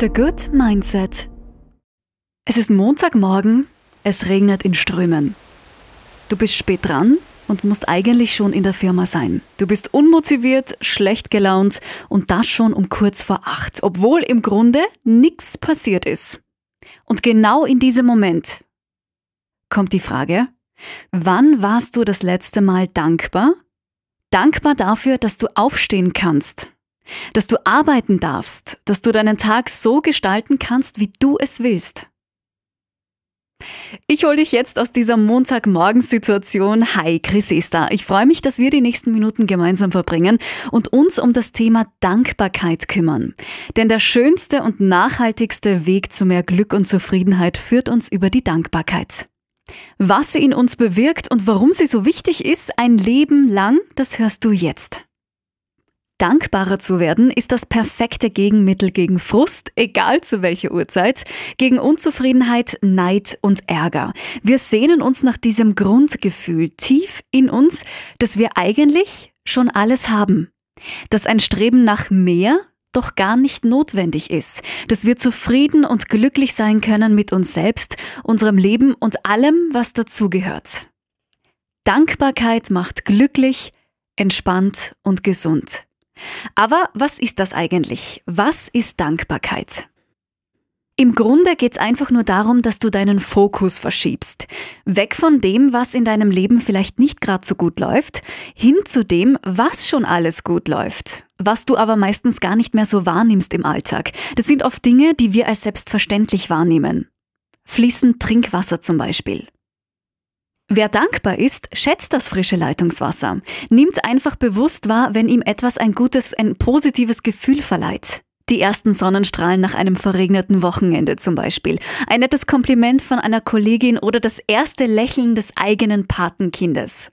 The Good Mindset. Es ist Montagmorgen, es regnet in Strömen. Du bist spät dran und musst eigentlich schon in der Firma sein. Du bist unmotiviert, schlecht gelaunt und das schon um kurz vor acht, obwohl im Grunde nichts passiert ist. Und genau in diesem Moment kommt die Frage, wann warst du das letzte Mal dankbar? Dankbar dafür, dass du aufstehen kannst, dass du arbeiten darfst, dass du deinen Tag so gestalten kannst, wie du es willst. Ich hole dich jetzt aus dieser Montagmorgensituation. Hi, Chris Esther. Ich freue mich, dass wir die nächsten Minuten gemeinsam verbringen und uns um das Thema Dankbarkeit kümmern. Denn der schönste und nachhaltigste Weg zu mehr Glück und Zufriedenheit führt uns über die Dankbarkeit. Was sie in uns bewirkt und warum sie so wichtig ist, ein Leben lang, das hörst du jetzt. Dankbarer zu werden ist das perfekte Gegenmittel gegen Frust, egal zu welcher Uhrzeit, gegen Unzufriedenheit, Neid und Ärger. Wir sehnen uns nach diesem Grundgefühl tief in uns, dass wir eigentlich schon alles haben. Dass ein Streben nach mehr doch gar nicht notwendig ist, dass wir zufrieden und glücklich sein können mit uns selbst, unserem Leben und allem, was dazugehört. Dankbarkeit macht glücklich, entspannt und gesund. Aber was ist das eigentlich? Was ist Dankbarkeit? Im Grunde geht es einfach nur darum, dass du deinen Fokus verschiebst. Weg von dem, was in deinem Leben vielleicht nicht gerade so gut läuft, hin zu dem, was schon alles gut läuft. Was du aber meistens gar nicht mehr so wahrnimmst im Alltag. Das sind oft Dinge, die wir als selbstverständlich wahrnehmen. Fließend Trinkwasser zum Beispiel. Wer dankbar ist, schätzt das frische Leitungswasser, nimmt einfach bewusst wahr, wenn ihm etwas ein gutes, ein positives Gefühl verleiht. Die ersten Sonnenstrahlen nach einem verregneten Wochenende zum Beispiel, ein nettes Kompliment von einer Kollegin oder das erste Lächeln des eigenen Patenkindes.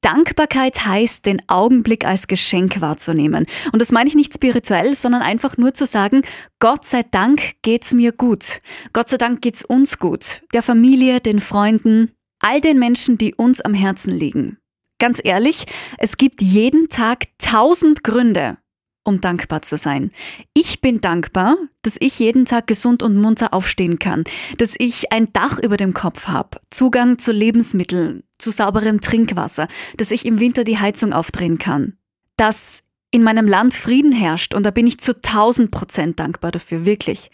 Dankbarkeit heißt, den Augenblick als Geschenk wahrzunehmen. Und das meine ich nicht spirituell, sondern einfach nur zu sagen, Gott sei Dank geht's mir gut. Gott sei Dank geht's uns gut. Der Familie, den Freunden, all den Menschen, die uns am Herzen liegen. Ganz ehrlich, es gibt jeden Tag tausend Gründe, um dankbar zu sein. Ich bin dankbar, dass ich jeden Tag gesund und munter aufstehen kann, dass ich ein Dach über dem Kopf habe, Zugang zu Lebensmitteln, zu sauberem Trinkwasser, dass ich im Winter die Heizung aufdrehen kann, dass in meinem Land Frieden herrscht und da bin ich zu tausend Prozent dankbar dafür, wirklich,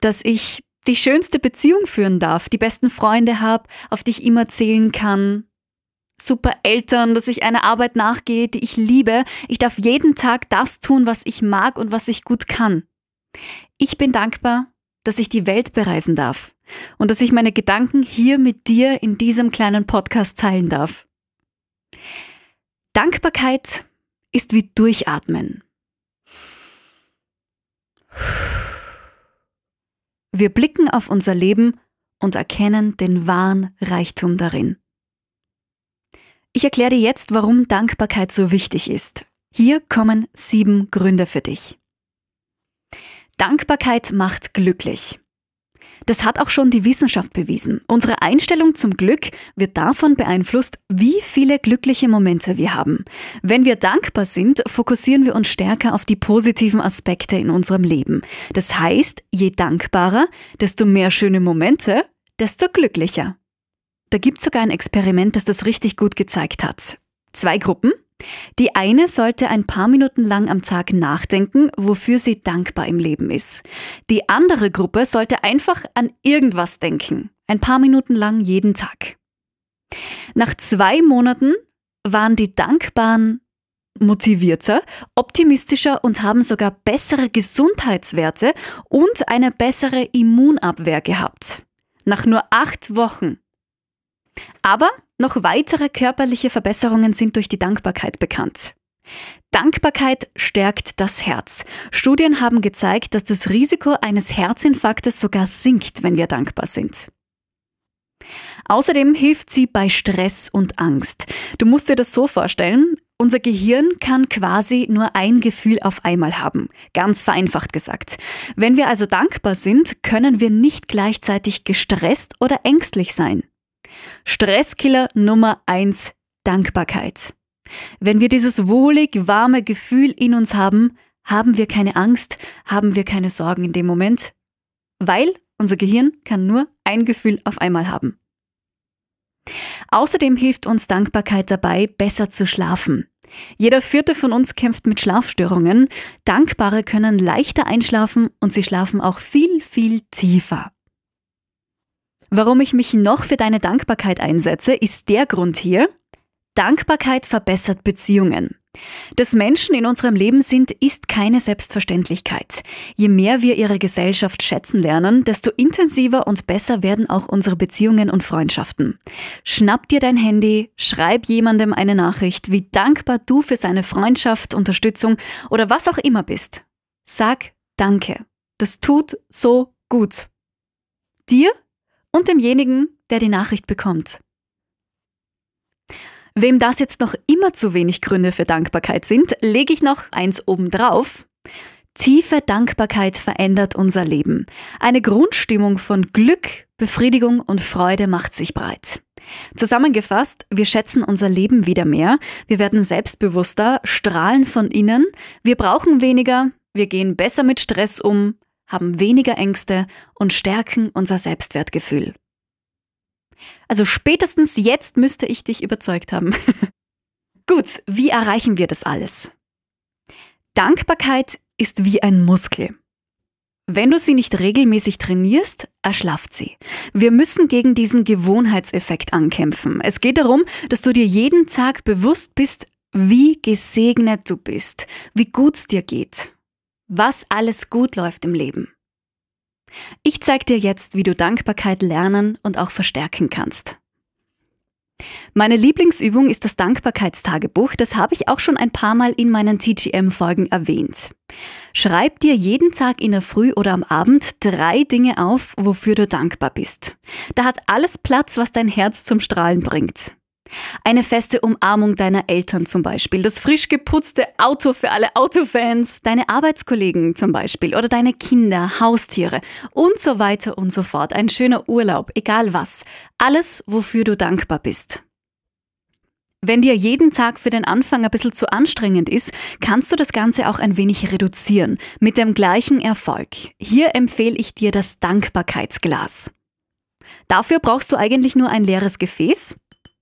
dass ich die schönste Beziehung führen darf, die besten Freunde habe, auf die ich immer zählen kann, super Eltern, dass ich einer Arbeit nachgehe, die ich liebe. Ich darf jeden Tag das tun, was ich mag und was ich gut kann. Ich bin dankbar, dass ich die Welt bereisen darf und dass ich meine Gedanken hier mit dir in diesem kleinen Podcast teilen darf. Dankbarkeit ist wie Durchatmen. Wir blicken auf unser Leben und erkennen den wahren Reichtum darin. Ich erkläre dir jetzt, warum Dankbarkeit so wichtig ist. Hier kommen sieben Gründe für dich. Dankbarkeit macht glücklich. Das hat auch schon die Wissenschaft bewiesen. Unsere Einstellung zum Glück wird davon beeinflusst, wie viele glückliche Momente wir haben. Wenn wir dankbar sind, fokussieren wir uns stärker auf die positiven Aspekte in unserem Leben. Das heißt, je dankbarer, desto mehr schöne Momente, desto glücklicher. Da gibt es sogar ein Experiment, das das richtig gut gezeigt hat. Zwei Gruppen, die eine sollte ein paar Minuten lang am Tag nachdenken, wofür sie dankbar im Leben ist. Die andere Gruppe sollte einfach an irgendwas denken, ein paar Minuten lang jeden Tag. Nach zwei Monaten waren die Dankbaren motivierter, optimistischer und haben sogar bessere Gesundheitswerte und eine bessere Immunabwehr gehabt. Nach nur acht Wochen. Aber noch weitere körperliche Verbesserungen sind durch die Dankbarkeit bekannt. Dankbarkeit stärkt das Herz. Studien haben gezeigt, dass das Risiko eines Herzinfarktes sogar sinkt, wenn wir dankbar sind. Außerdem hilft sie bei Stress und Angst. Du musst dir das so vorstellen, unser Gehirn kann quasi nur ein Gefühl auf einmal haben, ganz vereinfacht gesagt. Wenn wir also dankbar sind, können wir nicht gleichzeitig gestresst oder ängstlich sein. Stresskiller Nummer eins: Dankbarkeit. Wenn wir dieses wohlig warme Gefühl in uns haben, haben wir keine Angst, haben wir keine Sorgen in dem Moment, weil unser Gehirn kann nur ein Gefühl auf einmal haben. Außerdem hilft uns Dankbarkeit dabei, besser zu schlafen. Jeder vierte von uns kämpft mit Schlafstörungen. Dankbare können leichter einschlafen und sie schlafen auch viel, viel tiefer. Warum ich mich noch für deine Dankbarkeit einsetze, ist der Grund hier. Dankbarkeit verbessert Beziehungen. Dass Menschen in unserem Leben sind, ist keine Selbstverständlichkeit. Je mehr wir ihre Gesellschaft schätzen lernen, desto intensiver und besser werden auch unsere Beziehungen und Freundschaften. Schnapp dir dein Handy, schreib jemandem eine Nachricht, wie dankbar du für seine Freundschaft, Unterstützung oder was auch immer bist. Sag Danke. Das tut so gut. Dir und demjenigen, der die Nachricht bekommt. Wem das jetzt noch immer zu wenig Gründe für Dankbarkeit sind, lege ich noch eins obendrauf. Tiefe Dankbarkeit verändert unser Leben. Eine Grundstimmung von Glück, Befriedigung und Freude macht sich breit. Zusammengefasst, wir schätzen unser Leben wieder mehr, wir werden selbstbewusster, strahlen von innen, wir brauchen weniger, wir gehen besser mit Stress um, haben weniger Ängste und stärken unser Selbstwertgefühl. Also spätestens jetzt müsste ich dich überzeugt haben. Gut, wie erreichen wir das alles? Dankbarkeit ist wie ein Muskel. Wenn du sie nicht regelmäßig trainierst, erschlafft sie. Wir müssen gegen diesen Gewohnheitseffekt ankämpfen. Es geht darum, dass du dir jeden Tag bewusst bist, wie gesegnet du bist, wie gut es dir geht, was alles gut läuft im Leben. Ich zeige dir jetzt, wie du Dankbarkeit lernen und auch verstärken kannst. Meine Lieblingsübung ist das Dankbarkeitstagebuch, das habe ich auch schon ein paar Mal in meinen TGM-Folgen erwähnt. Schreib dir jeden Tag in der Früh oder am Abend drei Dinge auf, wofür du dankbar bist. Da hat alles Platz, was dein Herz zum Strahlen bringt. Eine feste Umarmung deiner Eltern zum Beispiel, das frisch geputzte Auto für alle Autofans, deine Arbeitskollegen zum Beispiel oder deine Kinder, Haustiere und so weiter und so fort. Ein schöner Urlaub, egal was. Alles, wofür du dankbar bist. Wenn dir jeden Tag für den Anfang ein bisschen zu anstrengend ist, kannst du das Ganze auch ein wenig reduzieren, mit dem gleichen Erfolg. Hier empfehle ich dir das Dankbarkeitsglas. Dafür brauchst du eigentlich nur ein leeres Gefäß,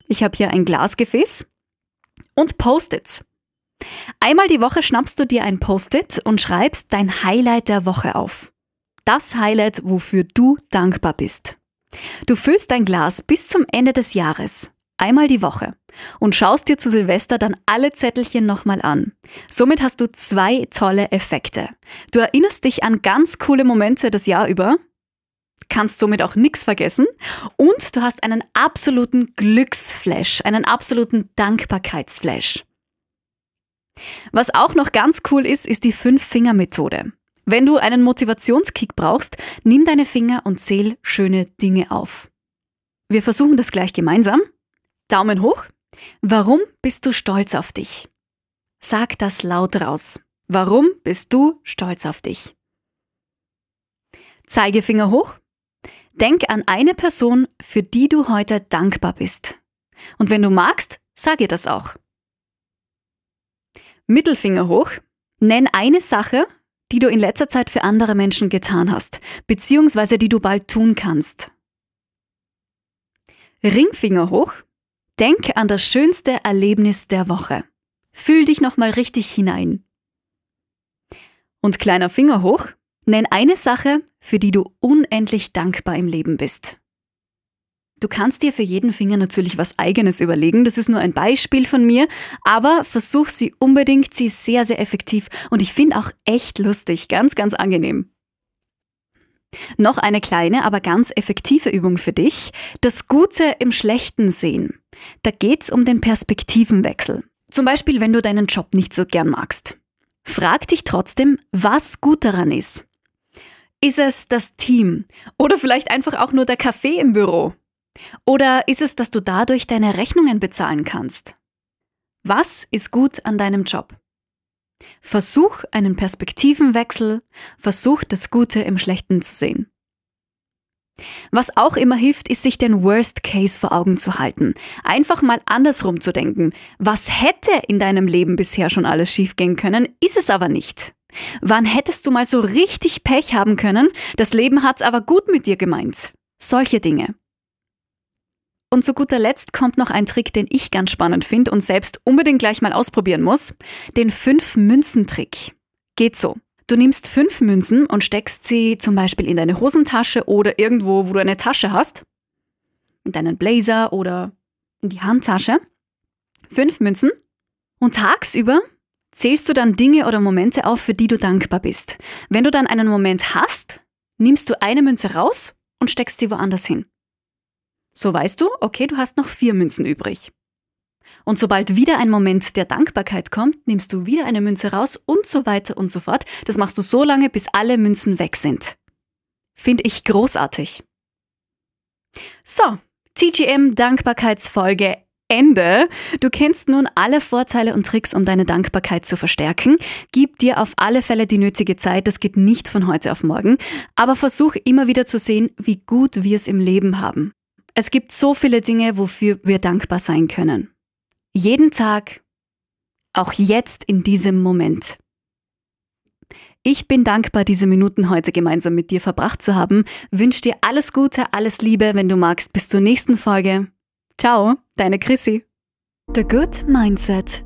ich habe hier ein Glasgefäß und Post-its. Einmal die Woche schnappst du dir ein Post-it und schreibst dein Highlight der Woche auf. Das Highlight, wofür du dankbar bist. Du füllst dein Glas bis zum Ende des Jahres, einmal die Woche, und schaust dir zu Silvester dann alle Zettelchen nochmal an. Somit hast du zwei tolle Effekte. Du erinnerst dich an ganz coole Momente das Jahr über kannst somit auch nichts vergessen und du hast einen absoluten Glücksflash, einen absoluten Dankbarkeitsflash. Was auch noch ganz cool ist, ist die Fünf-Finger-Methode. Wenn du einen Motivationskick brauchst, nimm deine Finger und zähl schöne Dinge auf. Wir versuchen das gleich gemeinsam. Daumen hoch. Warum bist du stolz auf dich? Sag das laut raus. Warum bist du stolz auf dich? Zeigefinger hoch. Denk an eine Person, für die du heute dankbar bist. Und wenn du magst, sag ihr das auch. Mittelfinger hoch. Nenn eine Sache, die du in letzter Zeit für andere Menschen getan hast, beziehungsweise die du bald tun kannst. Ringfinger hoch. Denk an das schönste Erlebnis der Woche. Fühl dich nochmal richtig hinein. Und kleiner Finger hoch. Nenn eine Sache, für die du unendlich dankbar im Leben bist. Du kannst dir für jeden Finger natürlich was eigenes überlegen, das ist nur ein Beispiel von mir, aber versuch sie unbedingt, sie ist sehr, sehr effektiv und ich finde auch echt lustig, ganz, ganz angenehm. Noch eine kleine, aber ganz effektive Übung für dich. Das Gute im Schlechten sehen. Da geht's um den Perspektivenwechsel. Zum Beispiel, wenn du deinen Job nicht so gern magst. Frag dich trotzdem, was gut daran ist. Ist es das Team? Oder vielleicht einfach auch nur der Kaffee im Büro? Oder ist es, dass du dadurch deine Rechnungen bezahlen kannst? Was ist gut an deinem Job? Versuch einen Perspektivenwechsel, versuch das Gute im Schlechten zu sehen. Was auch immer hilft, ist sich den Worst Case vor Augen zu halten. Einfach mal andersrum zu denken. Was hätte in deinem Leben bisher schon alles schiefgehen können, ist es aber nicht. Wann hättest du mal so richtig Pech haben können? Das Leben hat's aber gut mit dir gemeint. Solche Dinge. Und zu guter Letzt kommt noch ein Trick, den ich ganz spannend finde und selbst unbedingt gleich mal ausprobieren muss. Den Fünf-Münzen-Trick. Geht so. Du nimmst fünf Münzen und steckst sie zum Beispiel in deine Hosentasche oder irgendwo, wo du eine Tasche hast. In deinen Blazer oder in die Handtasche. Fünf Münzen. Und tagsüber zählst du dann Dinge oder Momente auf, für die du dankbar bist. Wenn du dann einen Moment hast, nimmst du eine Münze raus und steckst sie woanders hin. So weißt du, okay, du hast noch vier Münzen übrig. Und sobald wieder ein Moment der Dankbarkeit kommt, nimmst du wieder eine Münze raus und so weiter und so fort. Das machst du so lange, bis alle Münzen weg sind. Finde ich großartig. So, TGM Dankbarkeitsfolge Ende. Du kennst nun alle Vorteile und Tricks, um deine Dankbarkeit zu verstärken. Gib dir auf alle Fälle die nötige Zeit, das geht nicht von heute auf morgen. Aber versuch immer wieder zu sehen, wie gut wir es im Leben haben. Es gibt so viele Dinge, wofür wir dankbar sein können. Jeden Tag, auch jetzt in diesem Moment. Ich bin dankbar, diese Minuten heute gemeinsam mit dir verbracht zu haben. Wünsche dir alles Gute, alles Liebe, wenn du magst. Bis zur nächsten Folge. Ciao, deine Chrissy. The Good Mindset